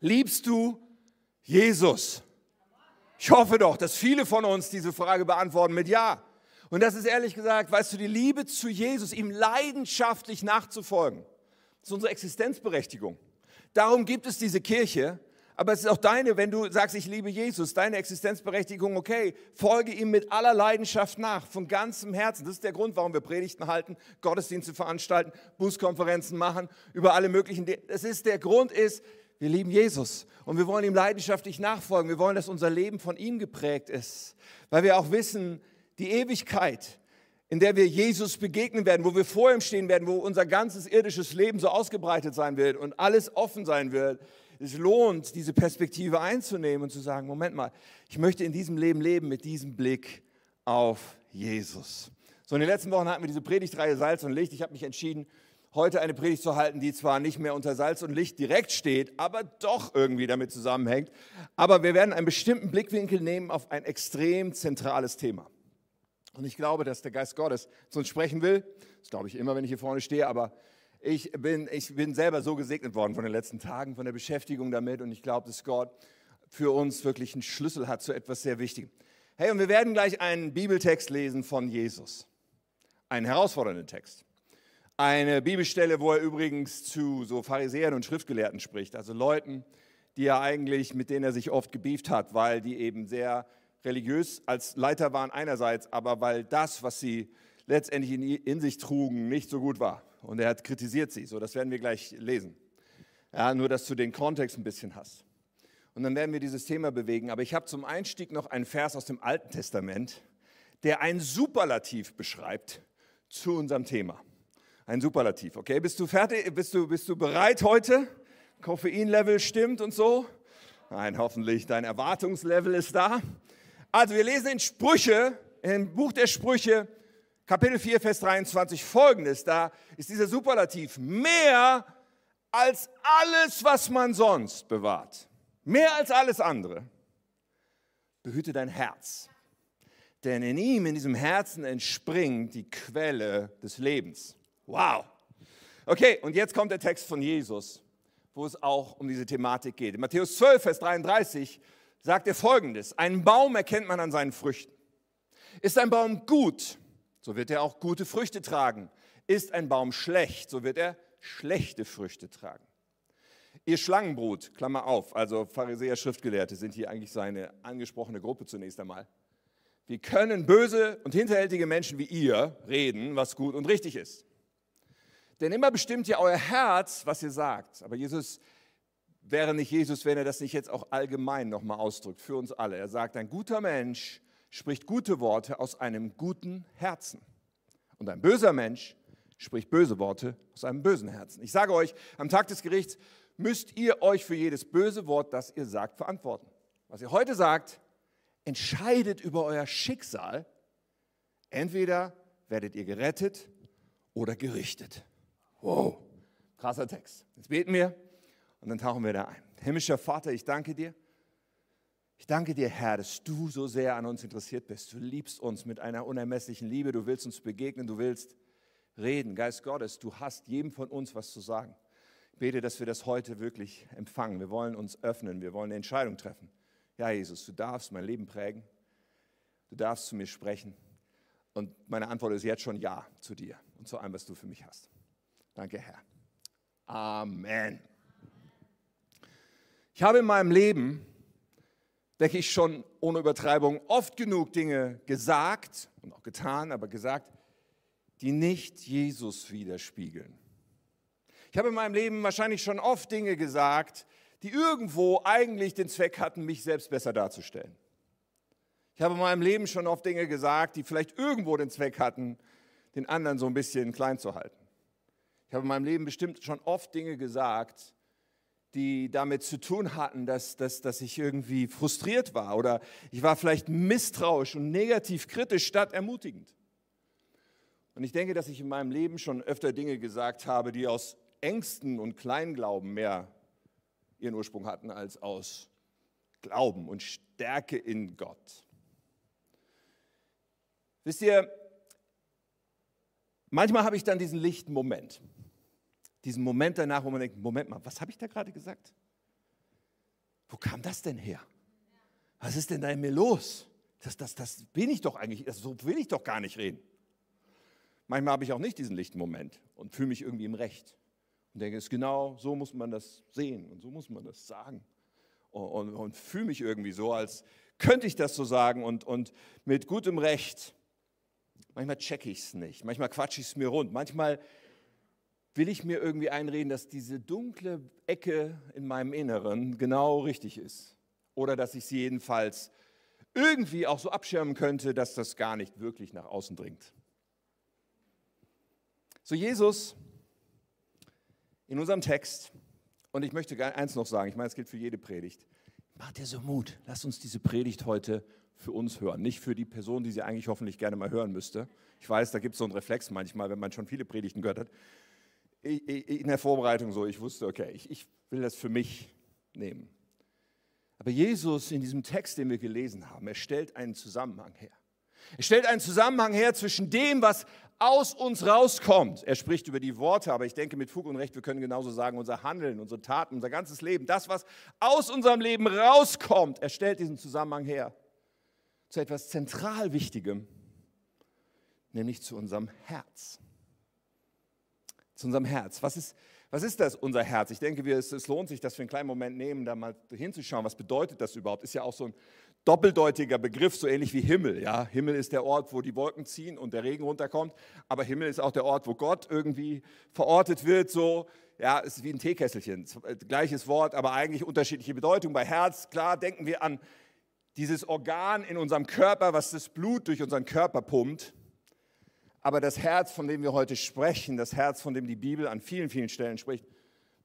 Liebst du Jesus? Ich hoffe doch, dass viele von uns diese Frage beantworten mit Ja. Und das ist ehrlich gesagt, weißt du, die Liebe zu Jesus, ihm leidenschaftlich nachzufolgen, ist unsere Existenzberechtigung. Darum gibt es diese Kirche. Aber es ist auch deine, wenn du sagst, ich liebe Jesus, deine Existenzberechtigung, okay, folge ihm mit aller Leidenschaft nach, von ganzem Herzen. Das ist der Grund, warum wir Predigten halten, Gottesdienste veranstalten, Bußkonferenzen machen, über alle möglichen Dinge. Das ist der Grund ist, wir lieben Jesus und wir wollen ihm leidenschaftlich nachfolgen. Wir wollen, dass unser Leben von ihm geprägt ist, weil wir auch wissen, die Ewigkeit, in der wir Jesus begegnen werden, wo wir vor ihm stehen werden, wo unser ganzes irdisches Leben so ausgebreitet sein wird und alles offen sein wird. Es lohnt, diese Perspektive einzunehmen und zu sagen, Moment mal, ich möchte in diesem Leben leben mit diesem Blick auf Jesus. So, in den letzten Wochen hatten wir diese Predigtreihe Salz und Licht. Ich habe mich entschieden, heute eine Predigt zu halten, die zwar nicht mehr unter Salz und Licht direkt steht, aber doch irgendwie damit zusammenhängt. Aber wir werden einen bestimmten Blickwinkel nehmen auf ein extrem zentrales Thema. Und ich glaube, dass der Geist Gottes zu uns sprechen will. Das glaube ich immer, wenn ich hier vorne stehe, aber ich bin, ich bin selber so gesegnet worden von den letzten Tagen, von der Beschäftigung damit und ich glaube, dass Gott für uns wirklich einen Schlüssel hat zu etwas sehr Wichtigem. Hey, und wir werden gleich einen Bibeltext lesen von Jesus. Einen herausfordernden Text. Eine Bibelstelle, wo er übrigens zu so Pharisäern und Schriftgelehrten spricht, also Leuten, die er eigentlich, mit denen er sich oft gebieft hat, weil die eben sehr religiös als Leiter waren einerseits, aber weil das, was sie letztendlich in, in sich trugen, nicht so gut war. Und er hat kritisiert sie. So, das werden wir gleich lesen. Ja, nur, dass du den Kontext ein bisschen hast. Und dann werden wir dieses Thema bewegen. Aber ich habe zum Einstieg noch einen Vers aus dem Alten Testament, der ein Superlativ beschreibt zu unserem Thema. Ein Superlativ, okay? Bist du fertig? Bist du, bist du bereit heute? Koffeinlevel stimmt und so? Nein, hoffentlich dein Erwartungslevel ist da. Also wir lesen in Sprüche, im Buch der Sprüche, Kapitel 4, Vers 23 folgendes. Da ist dieser Superlativ. Mehr als alles, was man sonst bewahrt. Mehr als alles andere. Behüte dein Herz. Denn in ihm, in diesem Herzen entspringt die Quelle des Lebens. Wow. Okay, und jetzt kommt der Text von Jesus, wo es auch um diese Thematik geht. In Matthäus 12, Vers 33 sagt er folgendes: Einen Baum erkennt man an seinen Früchten. Ist ein Baum gut, so wird er auch gute Früchte tragen. Ist ein Baum schlecht, so wird er schlechte Früchte tragen. Ihr Schlangenbrut, Klammer auf, also Pharisäer, Schriftgelehrte sind hier eigentlich seine angesprochene Gruppe zunächst einmal. Wie können böse und hinterhältige Menschen wie ihr reden, was gut und richtig ist? Denn immer bestimmt ja euer Herz, was ihr sagt. Aber Jesus wäre nicht Jesus, wenn er das nicht jetzt auch allgemein nochmal ausdrückt, für uns alle. Er sagt, ein guter Mensch spricht gute Worte aus einem guten Herzen. Und ein böser Mensch spricht böse Worte aus einem bösen Herzen. Ich sage euch, am Tag des Gerichts müsst ihr euch für jedes böse Wort, das ihr sagt, verantworten. Was ihr heute sagt, entscheidet über euer Schicksal. Entweder werdet ihr gerettet oder gerichtet. Wow, krasser Text. Jetzt beten wir. Und dann tauchen wir da ein. Himmlischer Vater, ich danke dir. Ich danke dir, Herr, dass du so sehr an uns interessiert bist. Du liebst uns mit einer unermesslichen Liebe. Du willst uns begegnen. Du willst reden. Geist Gottes, du hast jedem von uns was zu sagen. Ich bete, dass wir das heute wirklich empfangen. Wir wollen uns öffnen. Wir wollen eine Entscheidung treffen. Ja, Jesus, du darfst mein Leben prägen. Du darfst zu mir sprechen. Und meine Antwort ist jetzt schon Ja zu dir und zu allem, was du für mich hast. Danke, Herr. Amen. Ich habe in meinem Leben, denke ich schon ohne Übertreibung, oft genug Dinge gesagt und auch getan, aber gesagt, die nicht Jesus widerspiegeln. Ich habe in meinem Leben wahrscheinlich schon oft Dinge gesagt, die irgendwo eigentlich den Zweck hatten, mich selbst besser darzustellen. Ich habe in meinem Leben schon oft Dinge gesagt, die vielleicht irgendwo den Zweck hatten, den anderen so ein bisschen klein zu halten. Ich habe in meinem Leben bestimmt schon oft Dinge gesagt, die damit zu tun hatten, dass, dass, dass ich irgendwie frustriert war oder ich war vielleicht misstrauisch und negativ kritisch statt ermutigend. Und ich denke, dass ich in meinem Leben schon öfter Dinge gesagt habe, die aus Ängsten und Kleinglauben mehr ihren Ursprung hatten als aus Glauben und Stärke in Gott. Wisst ihr, manchmal habe ich dann diesen lichten Moment diesen Moment danach, wo man denkt, Moment mal, was habe ich da gerade gesagt? wo kam das denn her? Was ist denn da in mir los? Das, das, das bin ich doch eigentlich, so will ich doch gar nicht reden. Manchmal habe ich auch nicht diesen lichten Moment und fühle mich irgendwie im Recht und denke, es ist genau so muss man das sehen und so muss man das sagen. Und, und, und fühle mich irgendwie so, als könnte ich das so sagen und, und mit gutem Recht. Manchmal checke ich es nicht, manchmal quatsche ich es mir rund, manchmal will ich mir irgendwie einreden, dass diese dunkle Ecke in meinem Inneren genau richtig ist. Oder dass ich sie jedenfalls irgendwie auch so abschirmen könnte, dass das gar nicht wirklich nach außen dringt. So Jesus in unserem Text, und ich möchte eins noch sagen, ich meine, es gilt für jede Predigt, macht dir so Mut, lass uns diese Predigt heute für uns hören, nicht für die Person, die sie eigentlich hoffentlich gerne mal hören müsste. Ich weiß, da gibt es so einen Reflex manchmal, wenn man schon viele Predigten gehört hat. In der Vorbereitung so, ich wusste, okay, ich, ich will das für mich nehmen. Aber Jesus in diesem Text, den wir gelesen haben, er stellt einen Zusammenhang her. Er stellt einen Zusammenhang her zwischen dem, was aus uns rauskommt. Er spricht über die Worte, aber ich denke mit Fug und Recht, wir können genauso sagen, unser Handeln, unsere Taten, unser ganzes Leben, das, was aus unserem Leben rauskommt, er stellt diesen Zusammenhang her zu etwas zentral Wichtigem, nämlich zu unserem Herz. Zu unserem Herz. Was ist, was ist das, unser Herz? Ich denke, wir, es, es, lohnt sich, dass wir einen kleinen Moment nehmen, da mal hinzuschauen, was bedeutet das überhaupt? Ist ja auch so ein doppeldeutiger Begriff, so ähnlich wie Himmel. Ja? Himmel ist der Ort, wo die Wolken ziehen und der Regen runterkommt, aber Himmel ist auch der Ort, wo Gott irgendwie verortet wird. So, ja, es ist wie ein Teekesselchen, äh, gleiches Wort, aber eigentlich unterschiedliche Bedeutung. Bei Herz, klar, denken wir an dieses Organ in unserem Körper, was das Blut durch unseren Körper pumpt. Aber das Herz, von dem wir heute sprechen, das Herz, von dem die Bibel an vielen, vielen Stellen spricht,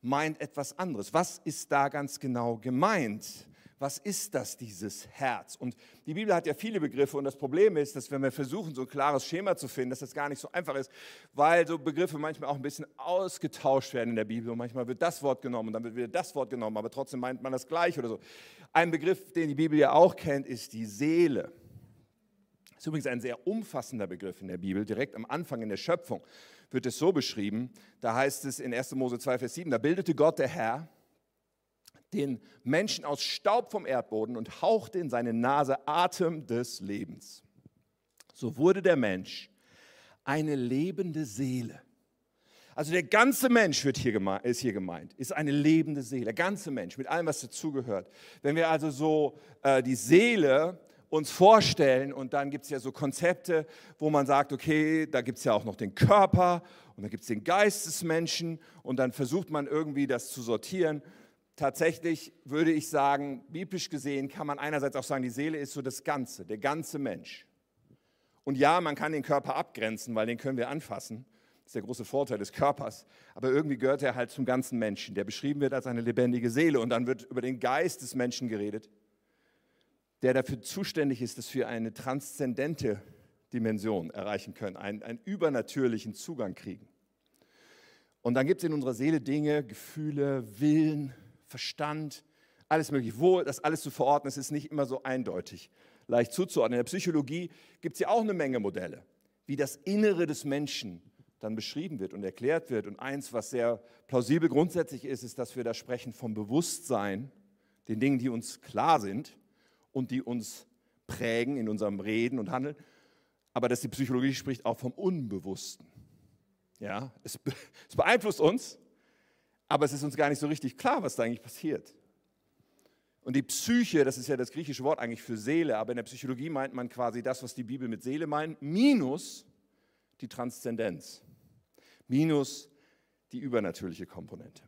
meint etwas anderes. Was ist da ganz genau gemeint? Was ist das, dieses Herz? Und die Bibel hat ja viele Begriffe und das Problem ist, dass wenn wir versuchen, so ein klares Schema zu finden, dass das gar nicht so einfach ist, weil so Begriffe manchmal auch ein bisschen ausgetauscht werden in der Bibel und manchmal wird das Wort genommen und dann wird wieder das Wort genommen, aber trotzdem meint man das gleich oder so. Ein Begriff, den die Bibel ja auch kennt, ist die Seele. Ist übrigens ein sehr umfassender Begriff in der Bibel. Direkt am Anfang in der Schöpfung wird es so beschrieben. Da heißt es in 1. Mose 2, Vers 7, da bildete Gott der Herr den Menschen aus Staub vom Erdboden und hauchte in seine Nase Atem des Lebens. So wurde der Mensch eine lebende Seele. Also der ganze Mensch wird hier ist hier gemeint, ist eine lebende Seele, der ganze Mensch mit allem, was dazugehört. Wenn wir also so äh, die Seele uns vorstellen und dann gibt es ja so Konzepte, wo man sagt, okay, da gibt es ja auch noch den Körper und dann gibt es den Geist des Menschen und dann versucht man irgendwie das zu sortieren. Tatsächlich würde ich sagen, biblisch gesehen kann man einerseits auch sagen, die Seele ist so das Ganze, der ganze Mensch. Und ja, man kann den Körper abgrenzen, weil den können wir anfassen. Das ist der große Vorteil des Körpers. Aber irgendwie gehört er halt zum ganzen Menschen, der beschrieben wird als eine lebendige Seele. Und dann wird über den Geist des Menschen geredet der dafür zuständig ist, dass wir eine transzendente Dimension erreichen können, einen, einen übernatürlichen Zugang kriegen. Und dann gibt es in unserer Seele Dinge, Gefühle, Willen, Verstand, alles mögliche. Wo das alles zu verorten ist, ist nicht immer so eindeutig leicht zuzuordnen. In der Psychologie gibt es ja auch eine Menge Modelle, wie das Innere des Menschen dann beschrieben wird und erklärt wird. Und eins, was sehr plausibel grundsätzlich ist, ist, dass wir da sprechen vom Bewusstsein, den Dingen, die uns klar sind, und die uns prägen in unserem Reden und Handeln. Aber dass die Psychologie spricht auch vom Unbewussten. Ja, es, es beeinflusst uns, aber es ist uns gar nicht so richtig klar, was da eigentlich passiert. Und die Psyche, das ist ja das griechische Wort eigentlich für Seele, aber in der Psychologie meint man quasi das, was die Bibel mit Seele meint, minus die Transzendenz, minus die übernatürliche Komponente.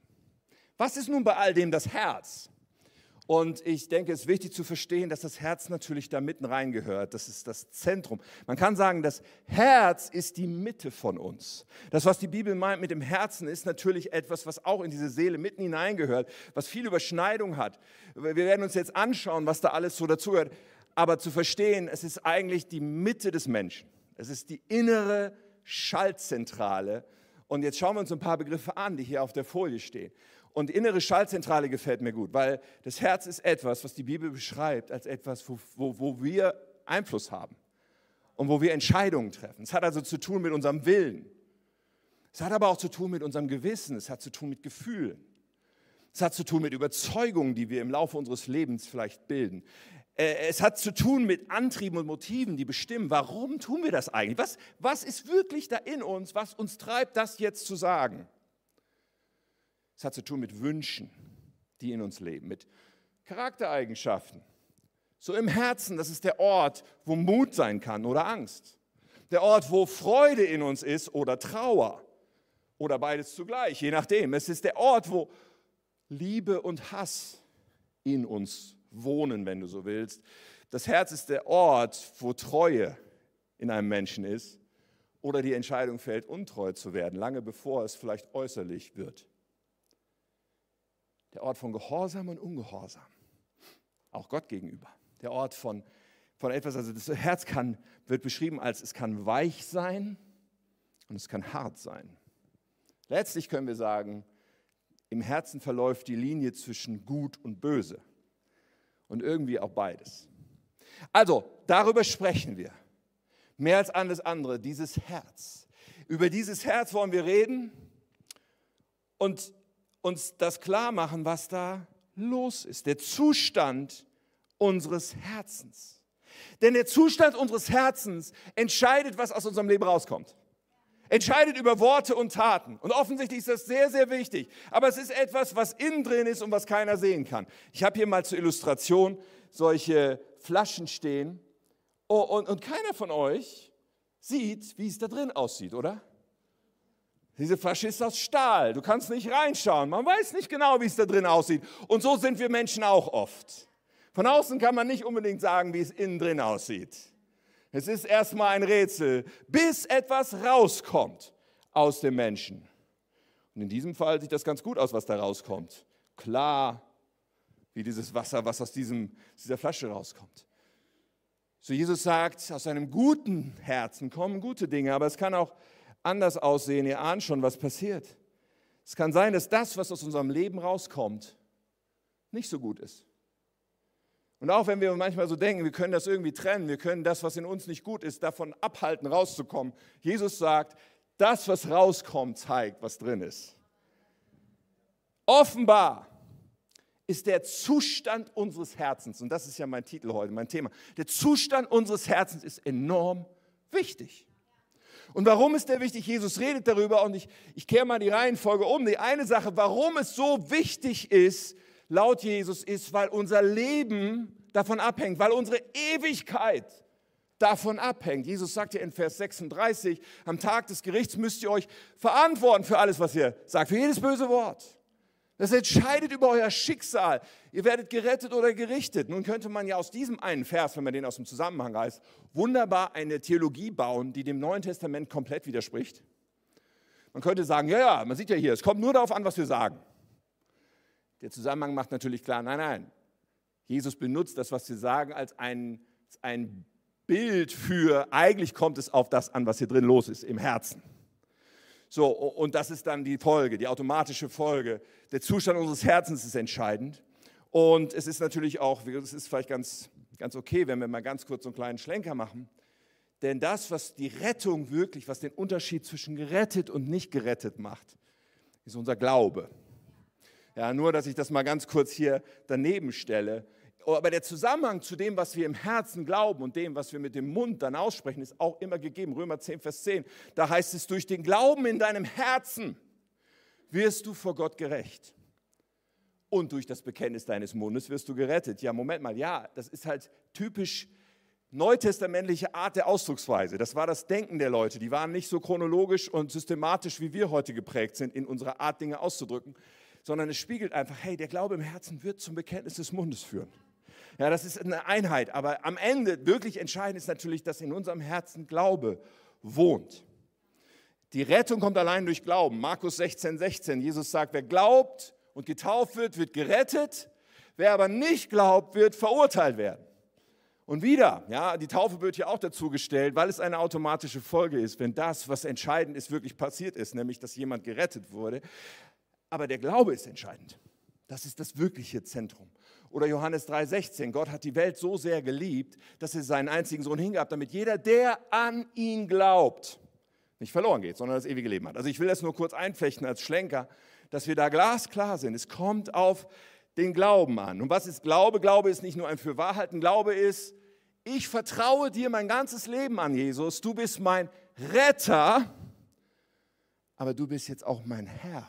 Was ist nun bei all dem das Herz? Und ich denke, es ist wichtig zu verstehen, dass das Herz natürlich da mitten reingehört. Das ist das Zentrum. Man kann sagen, das Herz ist die Mitte von uns. Das, was die Bibel meint mit dem Herzen, ist natürlich etwas, was auch in diese Seele mitten hineingehört, was viel Überschneidung hat. Wir werden uns jetzt anschauen, was da alles so dazugehört. Aber zu verstehen, es ist eigentlich die Mitte des Menschen. Es ist die innere Schaltzentrale. Und jetzt schauen wir uns ein paar Begriffe an, die hier auf der Folie stehen. Und innere Schaltzentrale gefällt mir gut, weil das Herz ist etwas, was die Bibel beschreibt, als etwas, wo, wo, wo wir Einfluss haben und wo wir Entscheidungen treffen. Es hat also zu tun mit unserem Willen. Es hat aber auch zu tun mit unserem Gewissen. Es hat zu tun mit Gefühlen. Es hat zu tun mit Überzeugungen, die wir im Laufe unseres Lebens vielleicht bilden. Äh, es hat zu tun mit Antrieben und Motiven, die bestimmen, warum tun wir das eigentlich? Was, was ist wirklich da in uns, was uns treibt, das jetzt zu sagen? Es hat zu tun mit Wünschen, die in uns leben, mit Charaktereigenschaften. So im Herzen, das ist der Ort, wo Mut sein kann oder Angst. Der Ort, wo Freude in uns ist oder Trauer oder beides zugleich, je nachdem. Es ist der Ort, wo Liebe und Hass in uns wohnen, wenn du so willst. Das Herz ist der Ort, wo Treue in einem Menschen ist oder die Entscheidung fällt, untreu zu werden, lange bevor es vielleicht äußerlich wird. Der Ort von Gehorsam und Ungehorsam, auch Gott gegenüber. Der Ort von, von etwas, also das Herz kann, wird beschrieben als es kann weich sein und es kann hart sein. Letztlich können wir sagen, im Herzen verläuft die Linie zwischen gut und böse und irgendwie auch beides. Also, darüber sprechen wir. Mehr als alles andere, dieses Herz. Über dieses Herz wollen wir reden und uns das klar machen, was da los ist. Der Zustand unseres Herzens. Denn der Zustand unseres Herzens entscheidet, was aus unserem Leben rauskommt entscheidet über Worte und Taten. Und offensichtlich ist das sehr, sehr wichtig. Aber es ist etwas, was innen drin ist und was keiner sehen kann. Ich habe hier mal zur Illustration solche Flaschen stehen. Oh, und, und keiner von euch sieht, wie es da drin aussieht, oder? Diese Flasche ist aus Stahl. Du kannst nicht reinschauen. Man weiß nicht genau, wie es da drin aussieht. Und so sind wir Menschen auch oft. Von außen kann man nicht unbedingt sagen, wie es innen drin aussieht. Es ist erstmal ein Rätsel, bis etwas rauskommt aus dem Menschen. Und in diesem Fall sieht das ganz gut aus, was da rauskommt. Klar, wie dieses Wasser, was aus diesem, dieser Flasche rauskommt. So Jesus sagt, aus einem guten Herzen kommen gute Dinge, aber es kann auch anders aussehen. Ihr ahnt schon, was passiert. Es kann sein, dass das, was aus unserem Leben rauskommt, nicht so gut ist. Und auch wenn wir manchmal so denken, wir können das irgendwie trennen, wir können das, was in uns nicht gut ist, davon abhalten, rauszukommen. Jesus sagt, das, was rauskommt, zeigt, was drin ist. Offenbar ist der Zustand unseres Herzens, und das ist ja mein Titel heute, mein Thema, der Zustand unseres Herzens ist enorm wichtig. Und warum ist der wichtig? Jesus redet darüber und ich, ich kehre mal die Reihenfolge um. Die eine Sache, warum es so wichtig ist, laut Jesus ist, weil unser Leben davon abhängt, weil unsere Ewigkeit davon abhängt. Jesus sagt ja in Vers 36, am Tag des Gerichts müsst ihr euch verantworten für alles, was ihr sagt, für jedes böse Wort. Das entscheidet über euer Schicksal. Ihr werdet gerettet oder gerichtet. Nun könnte man ja aus diesem einen Vers, wenn man den aus dem Zusammenhang reißt, wunderbar eine Theologie bauen, die dem Neuen Testament komplett widerspricht. Man könnte sagen, ja, ja, man sieht ja hier, es kommt nur darauf an, was wir sagen. Der Zusammenhang macht natürlich klar, nein, nein. Jesus benutzt das, was wir sagen, als ein, ein Bild für, eigentlich kommt es auf das an, was hier drin los ist, im Herzen. So, und das ist dann die Folge, die automatische Folge. Der Zustand unseres Herzens ist entscheidend. Und es ist natürlich auch, es ist vielleicht ganz, ganz okay, wenn wir mal ganz kurz so einen kleinen Schlenker machen. Denn das, was die Rettung wirklich, was den Unterschied zwischen gerettet und nicht gerettet macht, ist unser Glaube. Ja, nur, dass ich das mal ganz kurz hier daneben stelle. Aber der Zusammenhang zu dem, was wir im Herzen glauben und dem, was wir mit dem Mund dann aussprechen, ist auch immer gegeben. Römer 10, Vers 10. Da heißt es, durch den Glauben in deinem Herzen wirst du vor Gott gerecht. Und durch das Bekenntnis deines Mundes wirst du gerettet. Ja, Moment mal, ja, das ist halt typisch neutestamentliche Art der Ausdrucksweise. Das war das Denken der Leute. Die waren nicht so chronologisch und systematisch, wie wir heute geprägt sind, in unserer Art, Dinge auszudrücken, sondern es spiegelt einfach, hey, der Glaube im Herzen wird zum Bekenntnis des Mundes führen. Ja, das ist eine Einheit, aber am Ende wirklich entscheidend ist natürlich, dass in unserem Herzen Glaube wohnt. Die Rettung kommt allein durch Glauben. Markus 16, 16. Jesus sagt, wer glaubt und getauft wird, wird gerettet. Wer aber nicht glaubt, wird verurteilt werden. Und wieder, ja, die Taufe wird hier auch dazu gestellt, weil es eine automatische Folge ist, wenn das, was entscheidend ist, wirklich passiert ist, nämlich dass jemand gerettet wurde, aber der Glaube ist entscheidend. Das ist das wirkliche Zentrum. Oder Johannes 3:16, Gott hat die Welt so sehr geliebt, dass er seinen einzigen Sohn hingab, damit jeder, der an ihn glaubt, nicht verloren geht, sondern das ewige Leben hat. Also ich will das nur kurz einflechten als Schlenker. dass wir da glasklar sind. Es kommt auf den Glauben an. Und was ist Glaube? Glaube ist nicht nur ein Fürwahrhalten. Glaube ist, ich vertraue dir mein ganzes Leben an, Jesus. Du bist mein Retter, aber du bist jetzt auch mein Herr.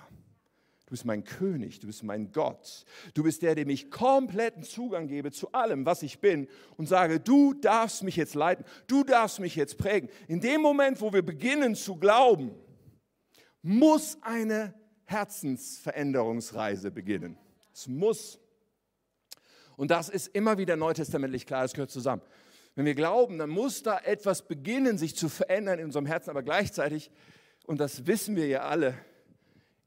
Du bist mein König, du bist mein Gott. Du bist der, dem ich kompletten Zugang gebe zu allem, was ich bin und sage, du darfst mich jetzt leiten, du darfst mich jetzt prägen. In dem Moment, wo wir beginnen zu glauben, muss eine Herzensveränderungsreise beginnen. Es muss. Und das ist immer wieder neutestamentlich klar, das gehört zusammen. Wenn wir glauben, dann muss da etwas beginnen, sich zu verändern in unserem Herzen, aber gleichzeitig, und das wissen wir ja alle,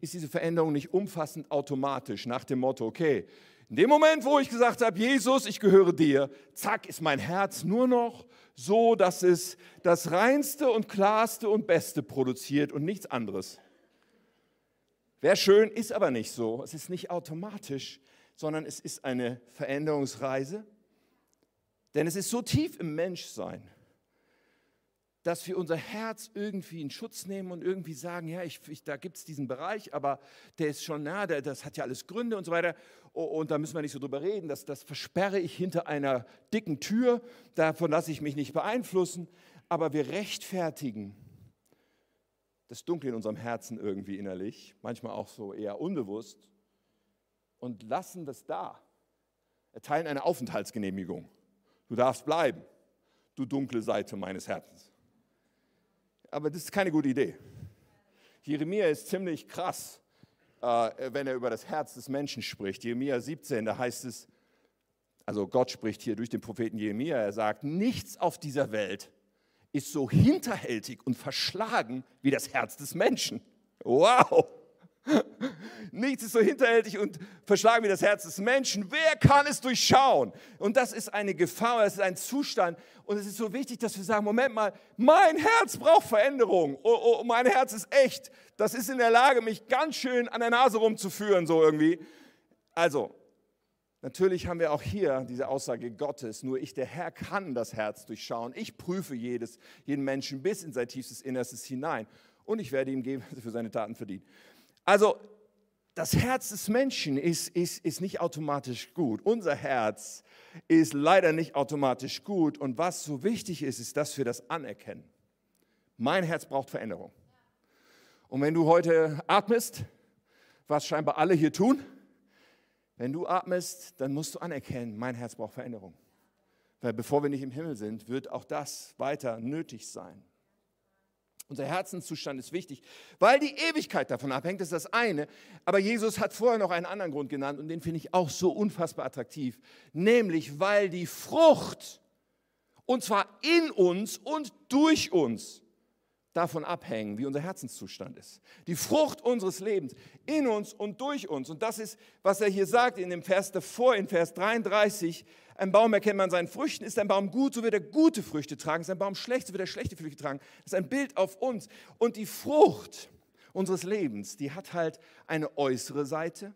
ist diese Veränderung nicht umfassend automatisch nach dem Motto, okay, in dem Moment, wo ich gesagt habe, Jesus, ich gehöre dir, zack, ist mein Herz nur noch so, dass es das reinste und klarste und beste produziert und nichts anderes. Wäre schön, ist aber nicht so. Es ist nicht automatisch, sondern es ist eine Veränderungsreise. Denn es ist so tief im Menschsein, dass wir unser Herz irgendwie in Schutz nehmen und irgendwie sagen, ja, ich, ich, da gibt es diesen Bereich, aber der ist schon, na, der, das hat ja alles Gründe und so weiter. Und da müssen wir nicht so drüber reden, das, das versperre ich hinter einer dicken Tür, davon lasse ich mich nicht beeinflussen. Aber wir rechtfertigen das Dunkle in unserem Herzen irgendwie innerlich, manchmal auch so eher unbewusst, und lassen das da, erteilen eine Aufenthaltsgenehmigung. Du darfst bleiben, du dunkle Seite meines Herzens aber das ist keine gute Idee. Jeremia ist ziemlich krass, äh, wenn er über das Herz des Menschen spricht. Jeremia 17, da heißt es, also Gott spricht hier durch den Propheten Jeremia, er sagt, nichts auf dieser Welt ist so hinterhältig und verschlagen wie das Herz des Menschen. Wow! Nichts ist so hinterhältig und verschlagen wie das Herz des Menschen. Wer kann es durchschauen? Und das ist eine Gefahr, das ist ein Zustand. Und es ist so wichtig, dass wir sagen, Moment mal, mein Herz braucht Veränderung. Oh, oh, mein Herz ist echt. Das ist in der Lage, mich ganz schön an der Nase rumzuführen, so irgendwie. Also, natürlich haben wir auch hier diese Aussage Gottes. Nur ich, der Herr, kann das Herz durchschauen. Ich prüfe jedes, jeden Menschen bis in sein tiefstes Innerstes hinein. Und ich werde ihm geben, was er für seine Taten verdient. Also das Herz des Menschen ist, ist, ist nicht automatisch gut. Unser Herz ist leider nicht automatisch gut. Und was so wichtig ist, ist, dass wir das anerkennen. Mein Herz braucht Veränderung. Und wenn du heute atmest, was scheinbar alle hier tun, wenn du atmest, dann musst du anerkennen, mein Herz braucht Veränderung. Weil bevor wir nicht im Himmel sind, wird auch das weiter nötig sein. Unser Herzenszustand ist wichtig, weil die Ewigkeit davon abhängt, ist das eine. Aber Jesus hat vorher noch einen anderen Grund genannt und den finde ich auch so unfassbar attraktiv, nämlich weil die Frucht, und zwar in uns und durch uns, davon abhängen, wie unser Herzenszustand ist. Die Frucht unseres Lebens in uns und durch uns. Und das ist, was er hier sagt in dem Vers davor, in Vers 33. Ein Baum erkennt man seinen Früchten. Ist ein Baum gut, so wird er gute Früchte tragen. Ist ein Baum schlecht, so wird er schlechte Früchte tragen. Das ist ein Bild auf uns. Und die Frucht unseres Lebens, die hat halt eine äußere Seite.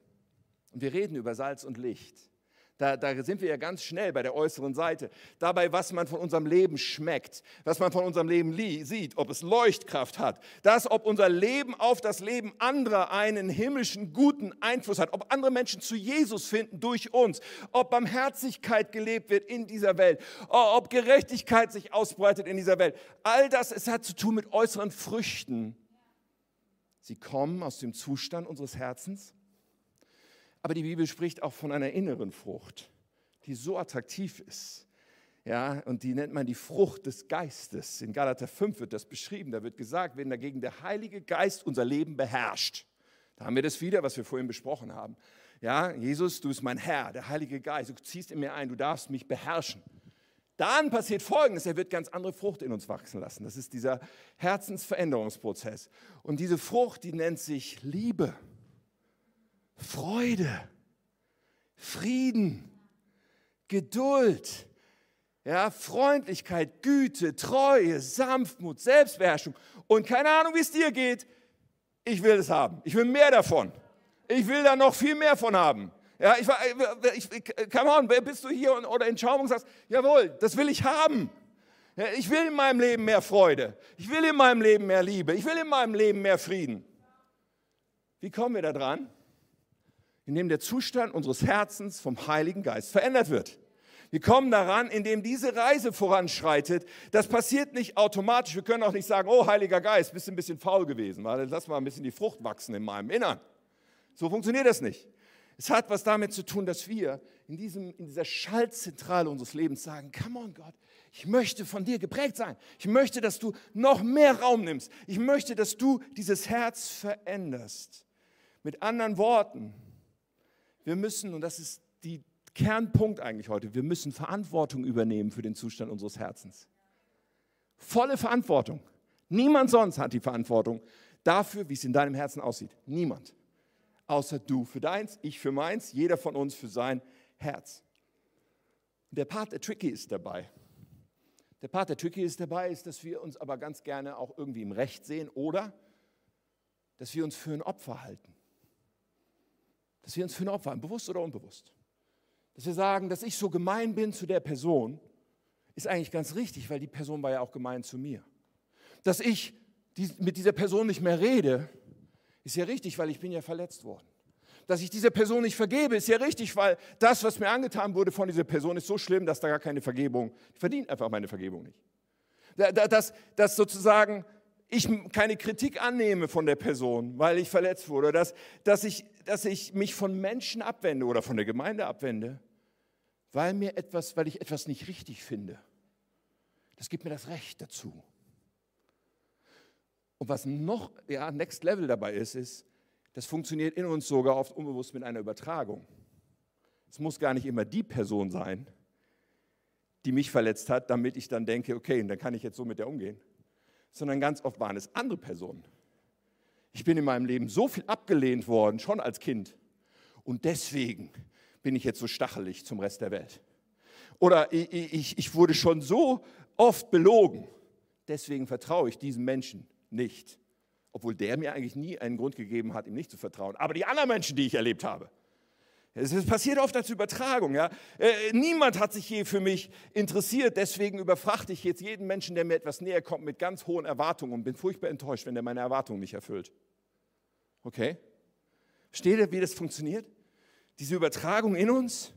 Und wir reden über Salz und Licht. Da, da, sind wir ja ganz schnell bei der äußeren Seite. Dabei, was man von unserem Leben schmeckt, was man von unserem Leben sieht, ob es Leuchtkraft hat, das, ob unser Leben auf das Leben anderer einen himmlischen guten Einfluss hat, ob andere Menschen zu Jesus finden durch uns, ob Barmherzigkeit gelebt wird in dieser Welt, ob Gerechtigkeit sich ausbreitet in dieser Welt. All das, es hat zu tun mit äußeren Früchten. Sie kommen aus dem Zustand unseres Herzens aber die Bibel spricht auch von einer inneren Frucht, die so attraktiv ist. Ja, und die nennt man die Frucht des Geistes. In Galater 5 wird das beschrieben. Da wird gesagt, wenn dagegen der Heilige Geist unser Leben beherrscht, da haben wir das wieder, was wir vorhin besprochen haben. Ja, Jesus, du bist mein Herr, der Heilige Geist, du ziehst in mir ein, du darfst mich beherrschen. Dann passiert Folgendes, er wird ganz andere Frucht in uns wachsen lassen. Das ist dieser Herzensveränderungsprozess. Und diese Frucht, die nennt sich Liebe. Freude, Frieden, Geduld, ja, Freundlichkeit, Güte, Treue, Sanftmut, Selbstbeherrschung. Und keine Ahnung, wie es dir geht. Ich will es haben. Ich will mehr davon. Ich will da noch viel mehr von haben. Ja, ich, ich, come on, bist du hier oder in Schaumung und sagst, jawohl, das will ich haben. Ja, ich will in meinem Leben mehr Freude. Ich will in meinem Leben mehr Liebe. Ich will in meinem Leben mehr Frieden. Wie kommen wir da dran? Indem der Zustand unseres Herzens vom Heiligen Geist verändert wird. Wir kommen daran, indem diese Reise voranschreitet. Das passiert nicht automatisch. Wir können auch nicht sagen, oh Heiliger Geist, bist ein bisschen faul gewesen. Lass mal ein bisschen die Frucht wachsen in meinem Innern. So funktioniert das nicht. Es hat was damit zu tun, dass wir in, diesem, in dieser Schaltzentrale unseres Lebens sagen, come on Gott, ich möchte von dir geprägt sein. Ich möchte, dass du noch mehr Raum nimmst. Ich möchte, dass du dieses Herz veränderst. Mit anderen Worten, wir müssen, und das ist die Kernpunkt eigentlich heute, wir müssen Verantwortung übernehmen für den Zustand unseres Herzens. Volle Verantwortung. Niemand sonst hat die Verantwortung dafür, wie es in deinem Herzen aussieht. Niemand außer du für deins, ich für meins, jeder von uns für sein Herz. Der Part, der tricky ist dabei. Der Part, der tricky ist dabei, ist, dass wir uns aber ganz gerne auch irgendwie im Recht sehen oder dass wir uns für ein Opfer halten. Dass wir uns für ein Opfer halten, bewusst oder unbewusst. Dass wir sagen, dass ich so gemein bin zu der Person, ist eigentlich ganz richtig, weil die Person war ja auch gemein zu mir. Dass ich mit dieser Person nicht mehr rede, ist ja richtig, weil ich bin ja verletzt worden. Dass ich dieser Person nicht vergebe, ist ja richtig, weil das, was mir angetan wurde von dieser Person, ist so schlimm, dass da gar keine Vergebung, ich verdiene einfach meine Vergebung nicht. Dass, dass sozusagen ich keine Kritik annehme von der Person, weil ich verletzt wurde, dass, dass, ich, dass ich mich von Menschen abwende oder von der Gemeinde abwende, weil, mir etwas, weil ich etwas nicht richtig finde. Das gibt mir das Recht dazu. Und was noch ja, Next Level dabei ist, ist, das funktioniert in uns sogar oft unbewusst mit einer Übertragung. Es muss gar nicht immer die Person sein, die mich verletzt hat, damit ich dann denke, okay, dann kann ich jetzt so mit der umgehen. Sondern ganz oft waren es andere Personen. Ich bin in meinem Leben so viel abgelehnt worden, schon als Kind. Und deswegen bin ich jetzt so stachelig zum Rest der Welt. Oder ich, ich, ich wurde schon so oft belogen. Deswegen vertraue ich diesen Menschen nicht. Obwohl der mir eigentlich nie einen Grund gegeben hat, ihm nicht zu vertrauen. Aber die anderen Menschen, die ich erlebt habe. Es passiert oft als Übertragung. Ja? Äh, niemand hat sich je für mich interessiert, deswegen überfrachte ich jetzt jeden Menschen, der mir etwas näher kommt, mit ganz hohen Erwartungen und bin furchtbar enttäuscht, wenn der meine Erwartungen nicht erfüllt. Okay? Versteht ihr, wie das funktioniert? Diese Übertragung in uns?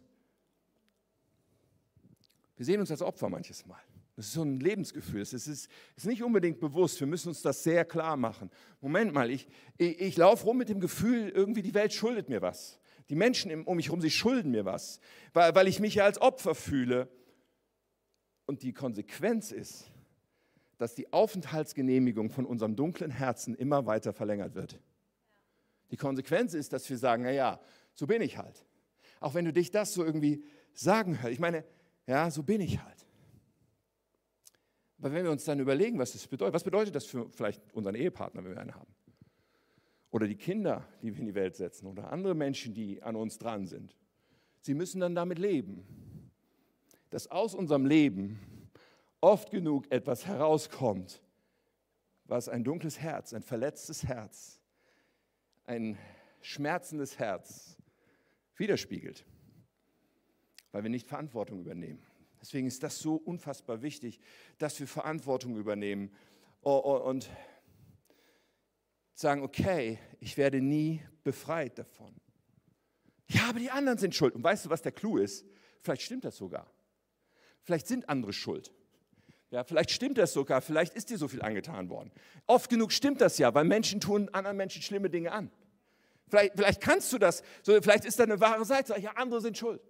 Wir sehen uns als Opfer manches Mal. Das ist so ein Lebensgefühl. Es ist, ist, nicht unbedingt bewusst. Wir müssen uns das sehr klar machen. Moment mal, ich, ich, ich laufe rum mit dem Gefühl, irgendwie die Welt schuldet mir was. Die Menschen um mich herum, sie schulden mir was, weil, weil ich mich ja als Opfer fühle. Und die Konsequenz ist, dass die Aufenthaltsgenehmigung von unserem dunklen Herzen immer weiter verlängert wird. Die Konsequenz ist, dass wir sagen, naja, so bin ich halt. Auch wenn du dich das so irgendwie sagen hörst. Ich meine, ja, so bin ich halt. Aber wenn wir uns dann überlegen, was das bedeutet, was bedeutet das für vielleicht unseren Ehepartner, wenn wir einen haben? Oder die Kinder, die wir in die Welt setzen, oder andere Menschen, die an uns dran sind. Sie müssen dann damit leben, dass aus unserem Leben oft genug etwas herauskommt, was ein dunkles Herz, ein verletztes Herz, ein schmerzendes Herz widerspiegelt, weil wir nicht Verantwortung übernehmen. Deswegen ist das so unfassbar wichtig, dass wir Verantwortung übernehmen und sagen, okay, ich werde nie befreit davon. Ja, aber die anderen sind schuld. Und weißt du, was der Clou ist? Vielleicht stimmt das sogar. Vielleicht sind andere schuld. Ja, vielleicht stimmt das sogar, vielleicht ist dir so viel angetan worden. Oft genug stimmt das ja, weil Menschen tun anderen Menschen schlimme Dinge an. Vielleicht, vielleicht kannst du das, so, vielleicht ist da eine wahre Seite, ja, andere sind schuld.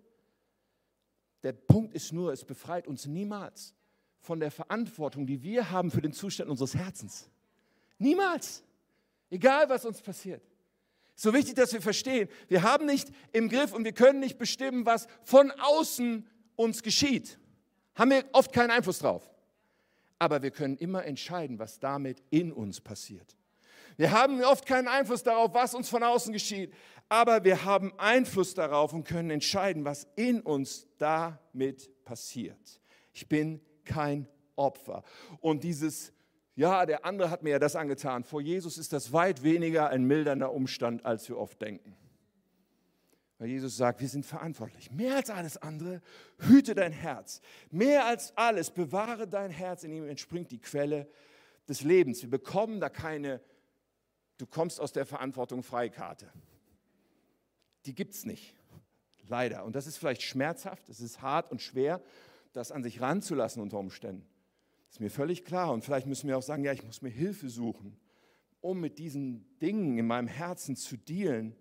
Der Punkt ist nur, es befreit uns niemals von der Verantwortung, die wir haben für den Zustand unseres Herzens. Niemals. Egal, was uns passiert. So wichtig, dass wir verstehen, wir haben nicht im Griff und wir können nicht bestimmen, was von außen uns geschieht. Haben wir oft keinen Einfluss drauf. Aber wir können immer entscheiden, was damit in uns passiert. Wir haben oft keinen Einfluss darauf, was uns von außen geschieht, aber wir haben Einfluss darauf und können entscheiden, was in uns damit passiert. Ich bin kein Opfer. Und dieses, ja, der andere hat mir ja das angetan, vor Jesus ist das weit weniger ein mildernder Umstand, als wir oft denken. Weil Jesus sagt, wir sind verantwortlich. Mehr als alles andere, hüte dein Herz. Mehr als alles, bewahre dein Herz. In ihm entspringt die Quelle des Lebens. Wir bekommen da keine du kommst aus der Verantwortung Freikarte. Die gibt es nicht, leider. Und das ist vielleicht schmerzhaft, es ist hart und schwer, das an sich ranzulassen unter Umständen. Ist mir völlig klar. Und vielleicht müssen wir auch sagen, ja, ich muss mir Hilfe suchen, um mit diesen Dingen in meinem Herzen zu dealen.